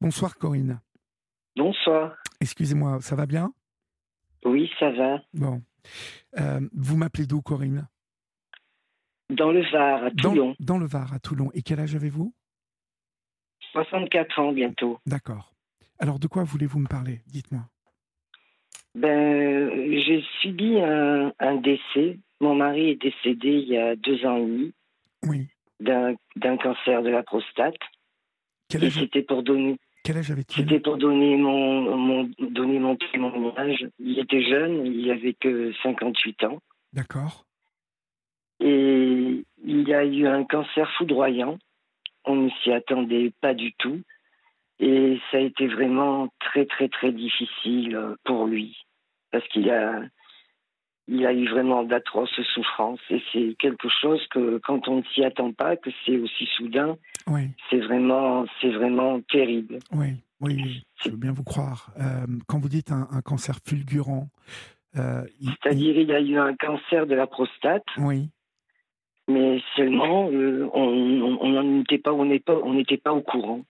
Bonsoir Corinne. Bonsoir. Excusez-moi, ça va bien? Oui, ça va. Bon. Euh, vous m'appelez d'où Corinne? Dans le Var, à Toulon. dans le Var, à Toulon. Et quel âge avez-vous? 64 ans bientôt. D'accord. Alors de quoi voulez-vous me parler? Dites-moi. Ben, j'ai subi un, un décès. Mon mari est décédé il y a deux ans et demi Oui. d'un d'un cancer de la prostate. Quel Et âge, c'était pour donner, quel âge avait-il c'était pour donner mon, mon, donner mon témoignage. Il était jeune, il avait que 58 ans. D'accord. Et il a eu un cancer foudroyant. On ne s'y attendait pas du tout. Et ça a été vraiment très, très, très difficile euh, pour lui. Parce qu'il a, il a eu vraiment d'atroces souffrances. Et c'est quelque chose que, quand on ne s'y attend pas, que c'est aussi soudain, Oui, c'est vraiment, c'est vraiment terrible. oui, oui, oui, je veux bien vous croire. Euh, quand vous dites un, un cancer fulgurant, euh, il- C'est-à-dire, il a eu un cancer de la prostate, il- oui, mais seulement, euh, on on- on n'en était pas, on n'est pas, on n'était pas au courant.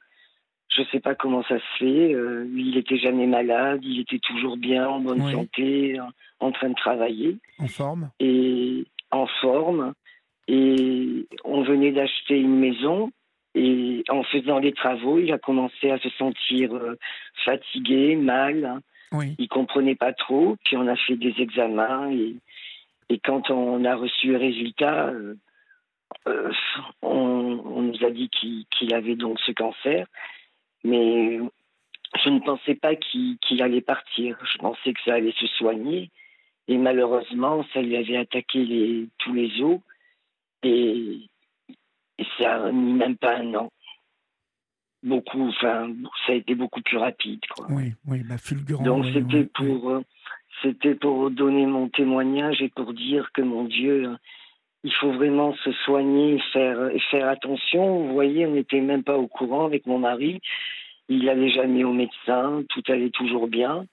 Je ne sais pas comment ça se fait. euh, il était jamais malade, il était toujours bien, en bonne Oui. santé, en, en train de travailler en forme. et en forme. Et on venait d'acheter une maison. Et en faisant les travaux, il a commencé à se sentir euh, fatigué, mal. Oui, Il comprenait pas trop. Puis on a fait des examens et, et quand on a reçu le résultat, euh, on, on nous a dit qu'il qu'il avait donc ce cancer. Mais je ne pensais pas qu'il allait partir. Je pensais que ça allait se soigner. Et malheureusement, ça lui avait attaqué les, tous les os. Et, et ça a mis même pas un an. Beaucoup, enfin, ça a été beaucoup plus rapide. Quoi. oui, oui, bah, fulgurant. Donc oui, c'était oui, oui. pour euh, c'était pour donner mon témoignage et pour dire que mon Dieu, il faut vraiment se soigner et faire faire attention. Vous voyez, on n'était même pas au courant avec mon mari. Il n'allait jamais au médecin, tout allait toujours bien.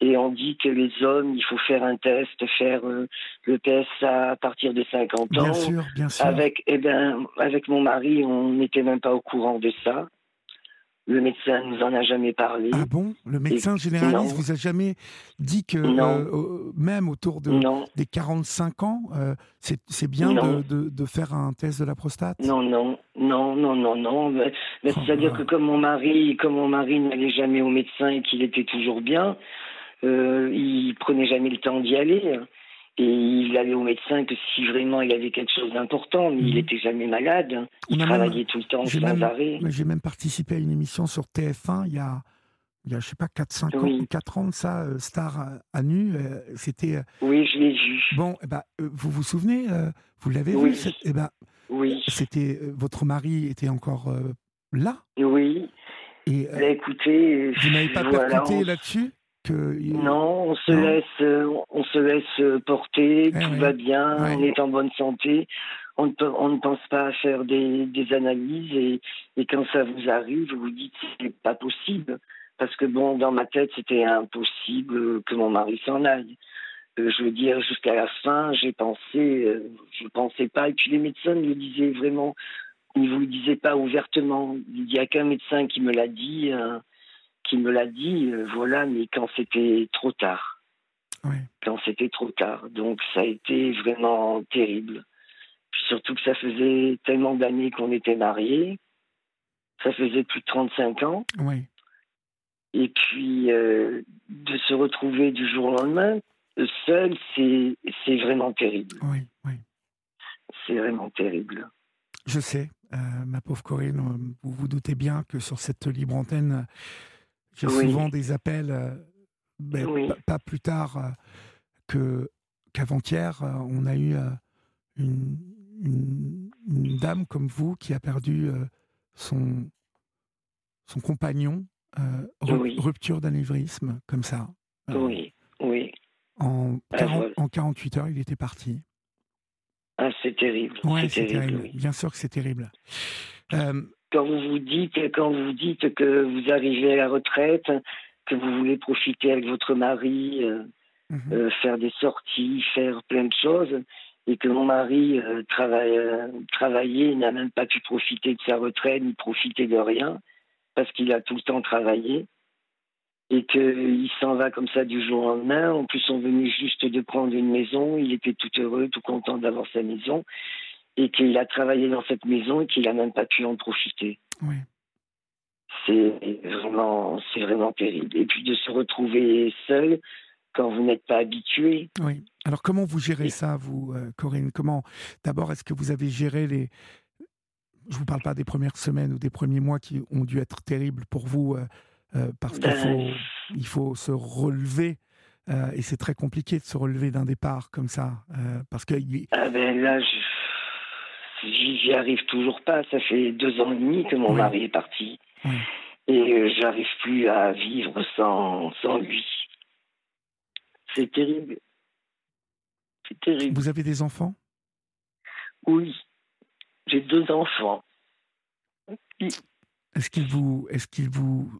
Et on dit que les hommes, il faut faire un test, faire euh, le PSA à partir de 50 ans. Bien sûr, bien sûr. Avec, eh ben, avec mon mari, on n'était même pas au courant de ça. Le médecin nous en a jamais parlé. Ah bon? Le médecin généraliste non. vous a jamais dit que, euh, même autour de, non, des 45 ans, euh, c'est bien de, de, de faire un test de la prostate? Non, non, non, non, non, non. Mais- mais Oh, C'est-à-dire bah. que comme mon mari, comme mon mari n'allait jamais au médecin et qu'il était toujours bien, euh, il prenait jamais le temps d'y aller. Et il allait au médecin que si vraiment il avait quelque chose d'important, mais il Mhm. était jamais malade. Il même- travaillait tout le temps j'ai sans même- arrêt. J'ai même participé à une émission sur TF1 il y a, il y a je sais pas, 4-5 ans, Oui. 4 ans de ça, euh, Star à, nu. euh, C'était. euh, Oui, je l'ai vu. bon, eh ben, vous vous souvenez Vous l'avez vu Oui. cette- eh ben, Oui, C'était. votre mari était encore là? Oui. Et Bah, écoutez, vous n'avez pas voilà, percuté on- là-dessus? Que, Non, on se Non. laisse, euh, on se laisse euh, porter, Eh tout oui. va bien, Ouais. on est en bonne santé. On ne, on ne pense pas à faire des, des analyses et, et quand ça vous arrive, vous vous dites c'est pas possible parce que bon, dans ma tête c'était impossible que mon mari s'en aille. Euh, je veux dire jusqu'à la fin, j'ai pensé, euh, je pensais pas et puis les médecins me le disaient vraiment, ils vous le disaient pas ouvertement. Il y a qu'un médecin qui me l'a dit. euh, qui me l'a dit, euh, voilà, mais quand c'était trop tard. Quand c'était trop tard. Donc ça a été vraiment terrible. Puis surtout que ça faisait tellement d'années qu'on était mariés. Ça faisait plus de 35 ans. Oui. Et puis euh, de se retrouver du jour au lendemain, seul, c'est vraiment terrible. Oui, oui. C'est vraiment terrible. Je sais, euh, ma pauvre Corinne, vous vous doutez bien que sur cette libre antenne, j'ai Oui. souvent des appels, euh, Oui. pas, plus tard euh, que qu'avant-hier, euh, on a eu une, une- une dame comme vous qui a perdu son, son compagnon, euh, Oui. rupture d'anévrisme, comme ça. Oui, oui. En, Ah, 40 voilà. en 48 heures, il était parti. Ah, c'est terrible. Ouais, c'est terrible. oui. Bien sûr que c'est terrible. Euh, quand vous vous dites quand vous dites que vous arrivez à la retraite, que vous voulez profiter avec votre mari, euh, mhm. euh, faire des sorties, faire plein de choses, et que mon mari euh, travaille, euh, travaillait, n'a même pas pu profiter de sa retraite, ni profiter de rien. parce qu'il a tout le temps travaillé et qu'il s'en va comme ça du jour au lendemain. En plus, on venait juste de prendre une maison. Il était tout heureux, tout content d'avoir sa maison et qu'il a travaillé dans cette maison et qu'il n'a même pas pu en profiter. Oui. C'est vraiment, c'est vraiment terrible. Et puis de se retrouver seul quand vous n'êtes pas habitué. Oui. Alors comment vous gérez ça, vous, euh, Corinne? Comment D'abord, est-ce que vous avez géré les je vous parle pas des premières semaines ou des premiers mois qui ont dû être terribles pour vous euh, euh, parce qu'il faut, Ben, il faut se relever euh, et c'est très compliqué de se relever d'un départ comme ça euh, parce que Ah ben là, je- j'y arrive toujours pas. Ça fait deux ans et demi que mon Oui. mari est parti. Oui. Et euh, j'arrive plus à vivre sans, sans lui. C'est terrible. C'est terrible. vous avez des enfants? Oui. J'ai deux enfants. Est-ce qu'ils vous est-ce qu'ils vous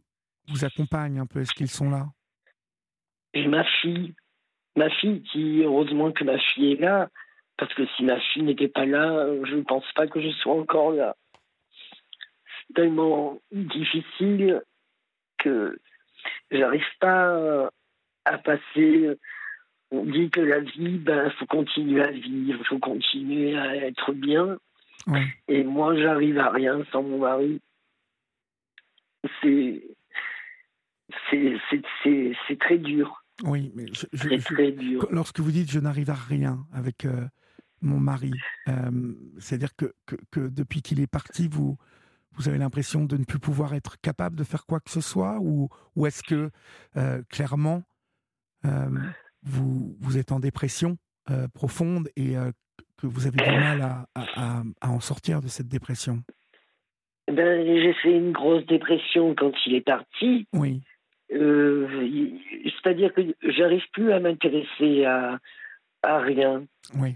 vous accompagnent un peu? Est-ce qu'ils sont là? J'ai ma fille. Ma fille qui, heureusement que ma fille est là. Parce que si ma fille n'était pas là, je ne pense pas que je sois encore là. C'est tellement difficile que j'arrive pas à passer. On dit que la vie, ben, faut continuer à vivre, faut continuer à être bien. Et moi, j'arrive à rien sans mon mari. C'est, c'est, c'est, c'est, c'est très dur. Oui, mais je- je- Très, je- très dur. lorsque vous dites je n'arrive à rien avec euh, mon mari, euh, c'est-à-dire que, que, que depuis qu'il est parti, vous, vous avez l'impression de ne plus pouvoir être capable de faire quoi que ce soit Ou, ou est-ce que, euh, clairement, euh, vous, vous êtes en dépression euh, profonde et euh, que vous avez du mal à, à- en sortir de cette dépression? Ben, j'ai fait une grosse dépression quand il est parti. Oui, c'est-à-dire que j'arrive plus à m'intéresser à, à rien. oui.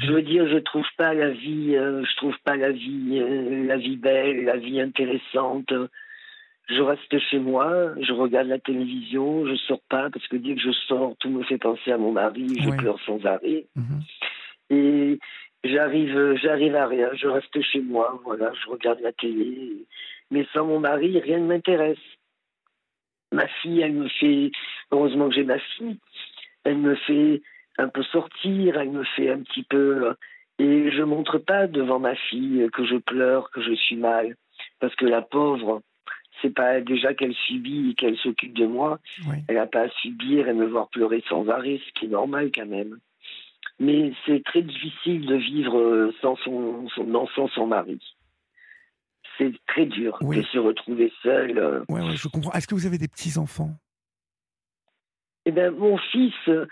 Je veux dire, je trouve pas la vie, euh, je trouve pas la vie, euh, la vie belle, la vie intéressante. Je reste chez moi, je regarde la télévision, je sors pas parce que dès que je sors, tout me fait penser à mon mari, je pleure sans arrêt Mhm. et j'arrive, j'arrive à rien. Je reste chez moi, voilà, je regarde la télé, mais sans mon mari, rien ne m'intéresse. Ma fille, elle me fait, heureusement que j'ai ma fille, elle me fait un peu sortir, elle me fait un petit peu, et je montre pas devant ma fille que je pleure, que je suis mal, parce que la pauvre, c'est pas déjà qu'elle subit et qu'elle s'occupe de moi, Oui. elle n'a pas à subir et me voir pleurer sans arrêt, ce qui est normal quand même. Mais c'est très difficile de vivre euh, sans son, son, sans son mari. C'est très dur Oui. de se retrouver seul. euh. Ouais, ouais, je comprends. Est-ce que vous avez des petits-enfants? Eh ben, mon fils, euh,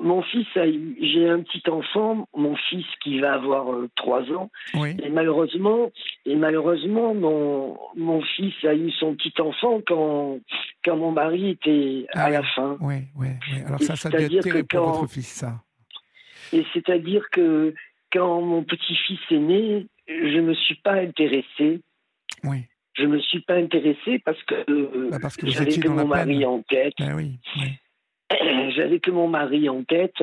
mon fils, a eu- j'ai un petit enfant, mon fils qui va avoir euh, trois ans, Oui. et malheureusement, et malheureusement, mon, mon fils a eu son petit enfant quand, quand mon mari était Ah à la fin. Oui, oui, oui. Alors Et ça, ça c'est-à-dire être terrible pour votre fils, ça. Et c'est-à-dire que quand mon petit-fils est né, je ne me suis pas intéressée. Oui. Je me suis pas intéressée parce que euh, Bah, parce que j'avais que mon mari peine. en tête. Ben oui, oui. j'avais que mon mari en tête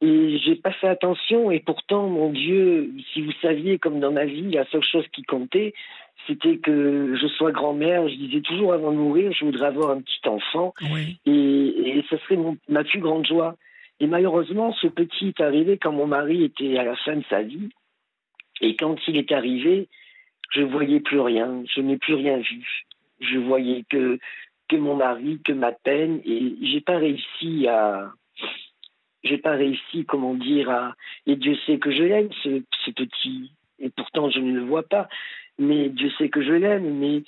et j'ai pas fait attention et pourtant mon Dieu si vous saviez comme dans ma vie la seule chose qui comptait c'était que je sois grand-mère. Je disais toujours avant de mourir je voudrais avoir un petit enfant Oui, et, et ce serait mon- ma plus grande joie. Et malheureusement ce petit est arrivé quand mon mari était à la fin de sa vie et quand il est arrivé je voyais plus rien. Je n'ai plus rien vu. Je voyais que que mon mari, que ma peine, et j'ai pas réussi à, j'ai pas réussi, comment dire, à, et Dieu sait que je l'aime, ce, ce petit, et pourtant je ne le vois pas, mais Dieu sait que je l'aime, mais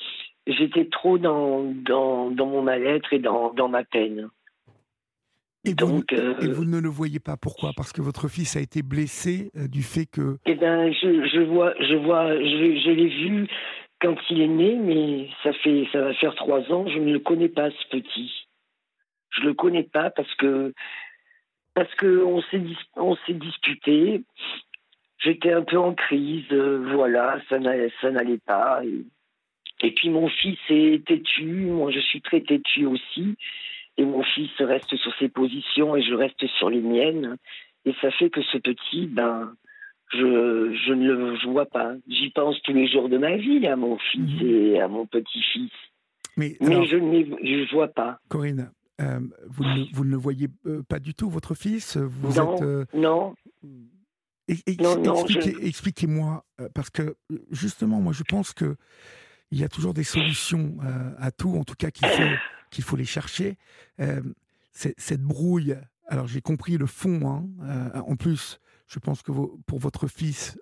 j'étais trop dans, dans, dans mon mal-être et dans, dans ma peine. Et vous, Donc, euh, et vous ne le voyez pas. Pourquoi? Parce que votre fils a été blessé euh, du fait que. Eh ben, je, je vois, je vois, je, je l'ai vu quand il est né, mais ça fait, ça va faire trois ans. Je ne le connais pas ce petit. Je le connais pas parce que parce que on s'est on s'est disputé. J'étais un peu en crise, euh, voilà, ça n'allait, ça n'allait pas. Et, et puis mon fils est têtu, moi je suis très têtu aussi. Et mon fils reste sur ses positions et je reste sur les miennes. Et ça fait que ce petit, ben, je, je ne le vois pas. J'y pense tous les jours de ma vie à mon fils Mhm. et à mon petit-fils. Mais, je ne vois pas. Corinne, vous, ne, vous, ne, le voyez pas du tout, votre fils vous Non, êtes, non. Expliquez-moi, parce que justement, moi, je pense que il y a toujours des solutions à tout, en tout cas qu'il faut, qu'il faut les chercher. cette brouille, alors j'ai compris le fond, hein, en plus, je pense que pour votre fils,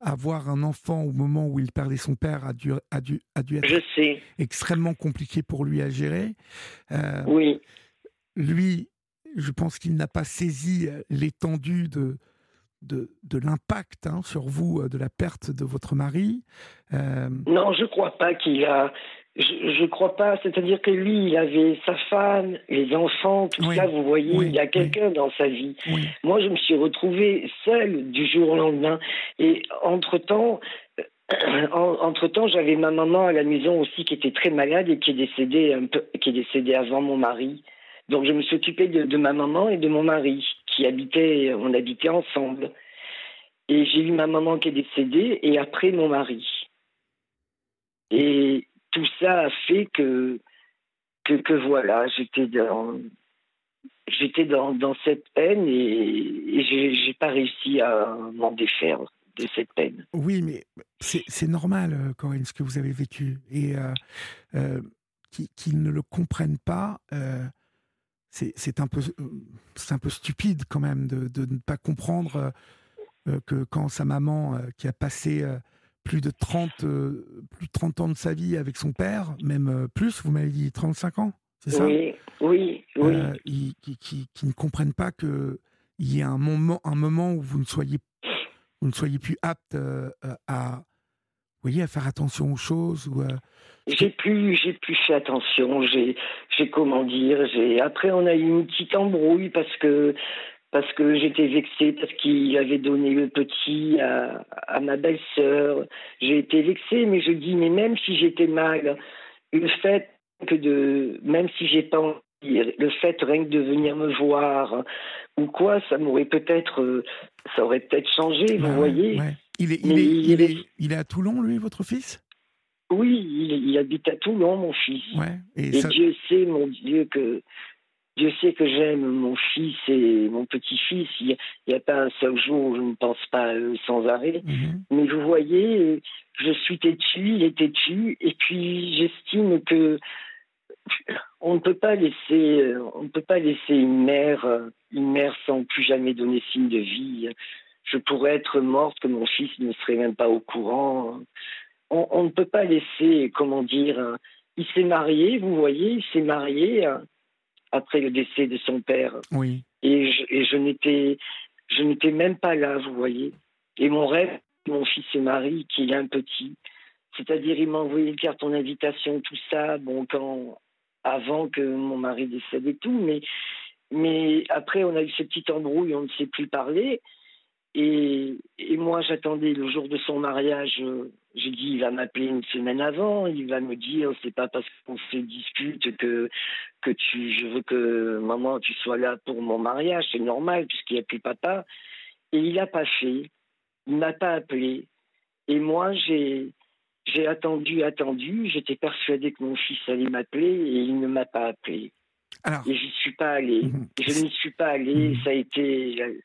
avoir un enfant au moment où il perdait son père a dû, a dû, a dû être extrêmement compliqué pour lui à gérer. oui. Lui, je pense qu'il n'a pas saisi l'étendue de, de, de l'impact hein, sur vous euh, de la perte de votre mari euh, Non, je ne crois pas qu'il a. Je ne crois pas, c'est-à-dire que lui, il avait sa femme, les enfants, tout ça, vous voyez, il y a quelqu'un dans sa vie. Moi, je me suis retrouvée seule du jour au lendemain. Et entre-temps, euh, entre-temps, j'avais ma maman à la maison aussi qui était très malade et qui est décédée, un peu, qui est décédée avant mon mari. Donc, je me suis occupée de, de ma maman et de mon mari qui habitait, on habitait ensemble. Et j'ai eu ma maman qui est décédée et après mon mari. Et tout ça a fait que, que, voilà, j'étais dans, cette peine et, j'ai pas réussi à m'en défaire de cette peine. Oui, mais c'est normal, euh, Corinne, ce que vous avez vécu. Et euh, euh, qu'ils ne le comprennent pas, c'est un, peu, stupide quand même de, ne pas comprendre que quand sa maman, qui a passé plus de 30, plus de 30 ans de sa vie avec son père, même plus, vous m'avez dit 35 ans, c'est ça? Oui, oui, oui. qui, qui, qui, ne comprennent pas qu'il y ait un moment, un moment où vous ne soyez, vous ne soyez plus apte à, voyez, à faire attention aux choses ou j'ai plus, j'ai plus fait attention. J'ai, j'ai comment dire. J'ai après on a eu une petite embrouille parce que parce que j'étais vexée parce qu'il avait donné le petit à, à ma belle-sœur. J'ai été vexée, mais je dis mais même si j'étais mal, le fait que de même si j'ai pas le fait rien que de venir me voir ou quoi, ça m'aurait peut-être, ça aurait peut-être changé, vous voyez. Il, est, il, est, il, est, il est à Toulon, lui, votre fils? Oui, il, habite à Toulon, mon fils. et, Dieu sait, mon Dieu, que Dieu sait que j'aime mon fils et mon petit-fils. Il n'y a, pas un seul jour où je ne pense pas à eux sans arrêt. Mhm. Mais vous voyez, je suis têtu, il est têtu, et puis j'estime que on ne peut pas laisser, on ne peut pas laisser une mère, une mère sans plus jamais donner signe de vie. Je pourrais être morte que mon fils ne serait même pas au courant on, ne peut pas laisser, comment dire, il s'est marié, vous voyez, il s'est marié euh, après le décès de son père. Oui. Et je, n'étais, je n'étais même pas là, vous voyez. Et mon rêve, mon fils se marie, qu'il est un petit. C'est-à-dire, il m'a envoyé une carte en invitation, tout ça, bon, quand, avant que mon mari décède et tout, mais, mais après, on a eu ce petit embrouille, on ne s'est plus parler. Et, et moi, j'attendais le jour de son mariage. Euh, j'ai dit, il va m'appeler une semaine avant. Il va me dire, c'est pas parce qu'on se discute que que tu, je veux que maman, tu sois là pour mon mariage. C'est normal puisqu'il n'y a plus papa. Et il n'a pas fait. Il m'a pas appelé. Et moi, j'ai j'ai attendu, attendu. J'étais persuadée que mon fils allait m'appeler et il ne m'a pas appelé. Alors, et j'y suis pas allé. Mhm. Je n'y suis pas allé. Mhm. Ça a été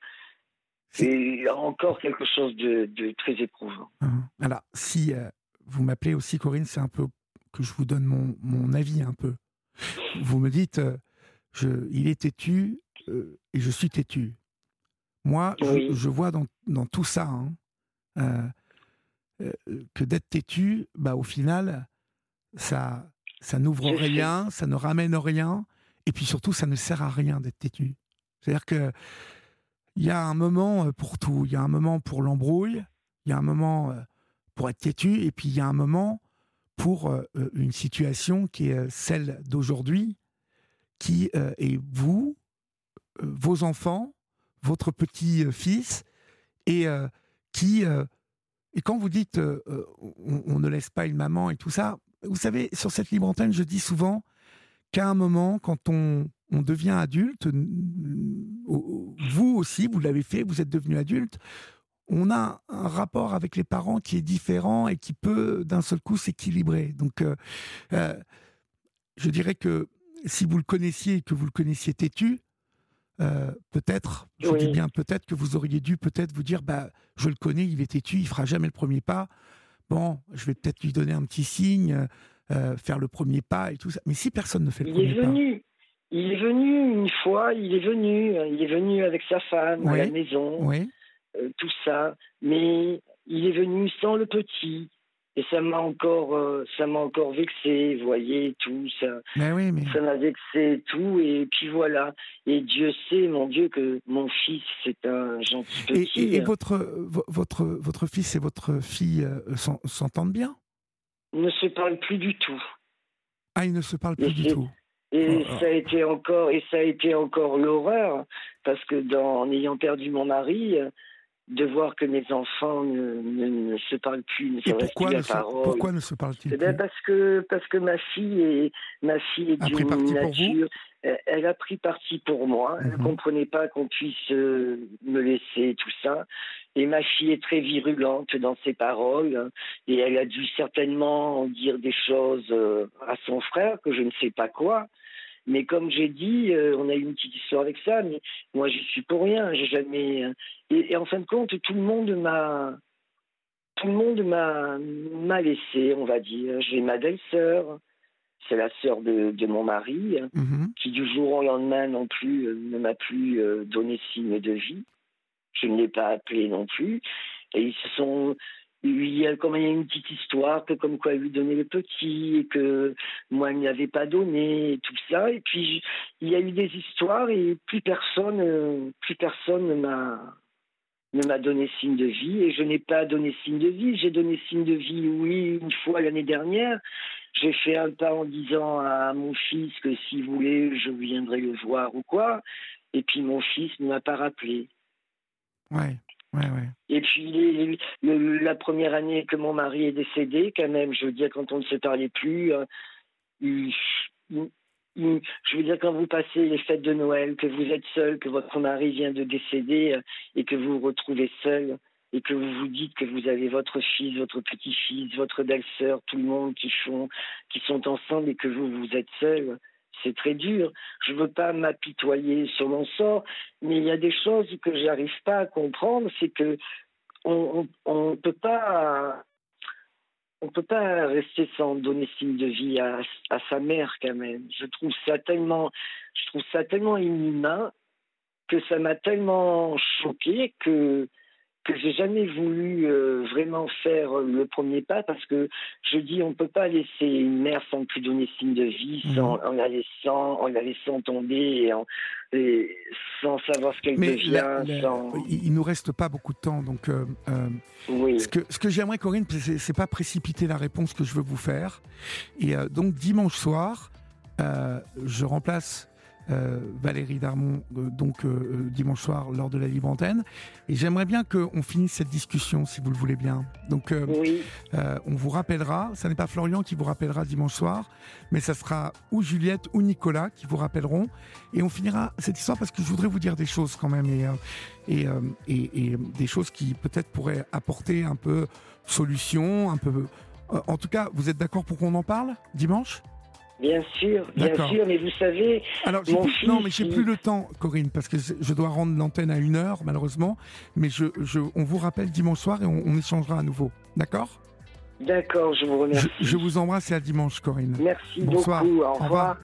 c'est encore quelque chose de, très éprouvant. Hein. Alors, si euh, vous m'appelez aussi Corinne, c'est un peu que je vous donne mon, avis un peu. Vous me dites, euh, je, il est têtu euh, et je suis têtu. Moi, je, vois dans, tout ça hein, que d'être têtu, bah, au final, ça, ça n'ouvre rien, ça ne ramène rien, et puis surtout, ça ne sert à rien d'être têtu. C'est-à-dire que il y a un moment euh, pour tout. Il y a un moment pour l'embrouille, il y a un moment euh, pour être têtu, et puis il y a un moment pour euh, une situation qui est celle d'aujourd'hui, qui est vous, vos enfants, votre petit-fils, et qui... et quand vous dites on, ne laisse pas une maman et tout ça, vous savez, sur cette libre antenne, je dis souvent qu'à un moment, quand on, on devient adulte, vous aussi, vous l'avez fait, vous êtes devenu adulte, on a un rapport avec les parents qui est différent et qui peut d'un seul coup s'équilibrer. Donc, je dirais que si vous le connaissiez et que vous le connaissiez têtu, euh, peut-être, je dis bien peut-être que vous auriez dû peut-être vous dire, bah, je le connais, il est têtu, il fera jamais le premier pas. Bon, je vais peut-être lui donner un petit signe, euh, faire le premier pas et tout ça. Mais si personne ne fait le premier pas. Il est venu une fois, il est venu, il est venu avec sa femme à la maison, oui. Euh, tout ça. Mais il est venu sans le petit. Et ça m'a encore euh, ça m'a encore vexé vous voyez tout ça. Mais oui, mais... ça m'a vexé tout et puis voilà. Et Dieu sait mon Dieu que mon fils c'est un gentil petit et, votre votre votre fils et votre fille euh, s'entendent bien? Ils ne se parlent plus du tout. Ah ils ne se parlent plus du tout et oh, oh. ça a été encore et ça a été encore l'horreur parce que dans, en ayant perdu mon mari de voir que mes enfants ne, ne, se parlent plus, ne se pourquoi, plus la parole. pourquoi ne se parlent-ils eh ben, plus parce que parce que ma fille est ma fille est d'une nature. Elle, a pris parti pour moi. Elle ne mhm. comprenait pas qu'on puisse euh, me laisser tout ça. Et ma fille est très virulente dans ses paroles. Et elle a dû certainement dire des choses euh, à son frère que je ne sais pas quoi. Mais comme j'ai dit, euh, on a eu une petite histoire avec ça, mais moi j'y suis pour rien. J'ai jamais. Euh, et, en fin de compte, tout le monde m'a, tout le monde m'a, m'a laissé, on va dire. J'ai ma belle-sœur, c'est la sœur de, de, mon mari, mhm. qui du jour au lendemain non plus euh, ne m'a plus donné signe de vie. Je ne l'ai pas appelé non plus. Et ils se sont, il y a comme il y a une petite histoire que comme quoi il lui donnait le petit et que moi il n'y avait pas donné et tout ça. Et puis il y a eu des histoires et plus personne plus personne ne m'a ne m'a donné signe de vie. Et je n'ai pas donné signe de vie. J'ai donné signe de vie oui une fois l'année dernière. J'ai fait un pas en disant à mon fils que s'il voulait je viendrais le voir ou quoi. Et puis mon fils ne m'a pas rappelé. Ouais et puis la première année que mon mari est décédé, quand même, je veux dire, quand on ne se parlait plus, euh, je veux dire, quand vous passez les fêtes de Noël, que vous êtes seul, que votre mari vient de décéder euh, et que vous vous retrouvez seul et que vous vous dites que vous avez votre fils, votre petit-fils, votre belle-sœur, tout le monde qui, font, qui sont ensemble et que vous, vous êtes seul, c'est très dur. Je ne veux pas m'apitoyer sur mon sort, mais il y a des choses que je n'arrive pas à comprendre. C'est que on ne peut pas on peut pas rester sans donner signe de vie à, à, sa mère quand même. Je trouve ça tellement, je trouve ça tellement inhumain que ça m'a tellement choqué que que j'ai jamais voulu euh, vraiment faire le premier pas parce que je dis on peut pas laisser une mère sans plus donner signe de vie, mhm. sans, en la laissant, en la laissant tomber et, sans savoir ce qu'elle devient. sans... Il nous reste pas beaucoup de temps, donc euh, euh, ce que, ce que j'aimerais Corinne, c'est pas précipiter la réponse que je veux vous faire. Et donc dimanche soir, je remplace euh, Valérie Darmon, euh, donc euh, dimanche soir lors de la libre antenne. Et j'aimerais bien qu'on finisse cette discussion, si vous le voulez bien. Donc, on vous rappellera. Ce n'est pas Florian qui vous rappellera dimanche soir, mais ça sera ou Juliette ou Nicolas qui vous rappelleront. Et on finira cette histoire parce que je voudrais vous dire des choses quand même et, et, et, et des choses qui peut-être pourraient apporter un peu solution, un peu. En tout cas, vous êtes d'accord pour qu'on en parle dimanche? Bien sûr, bien sûr, mais vous savez. Alors, non, mais j'ai plus le temps, Corinne, parce que je dois rendre l'antenne à une heure, malheureusement. Mais je, je, on vous rappelle dimanche soir et on, échangera à nouveau. D'accord? D'accord, je vous remercie. Je, vous embrasse et à dimanche, Corinne. Merci beaucoup. Au revoir.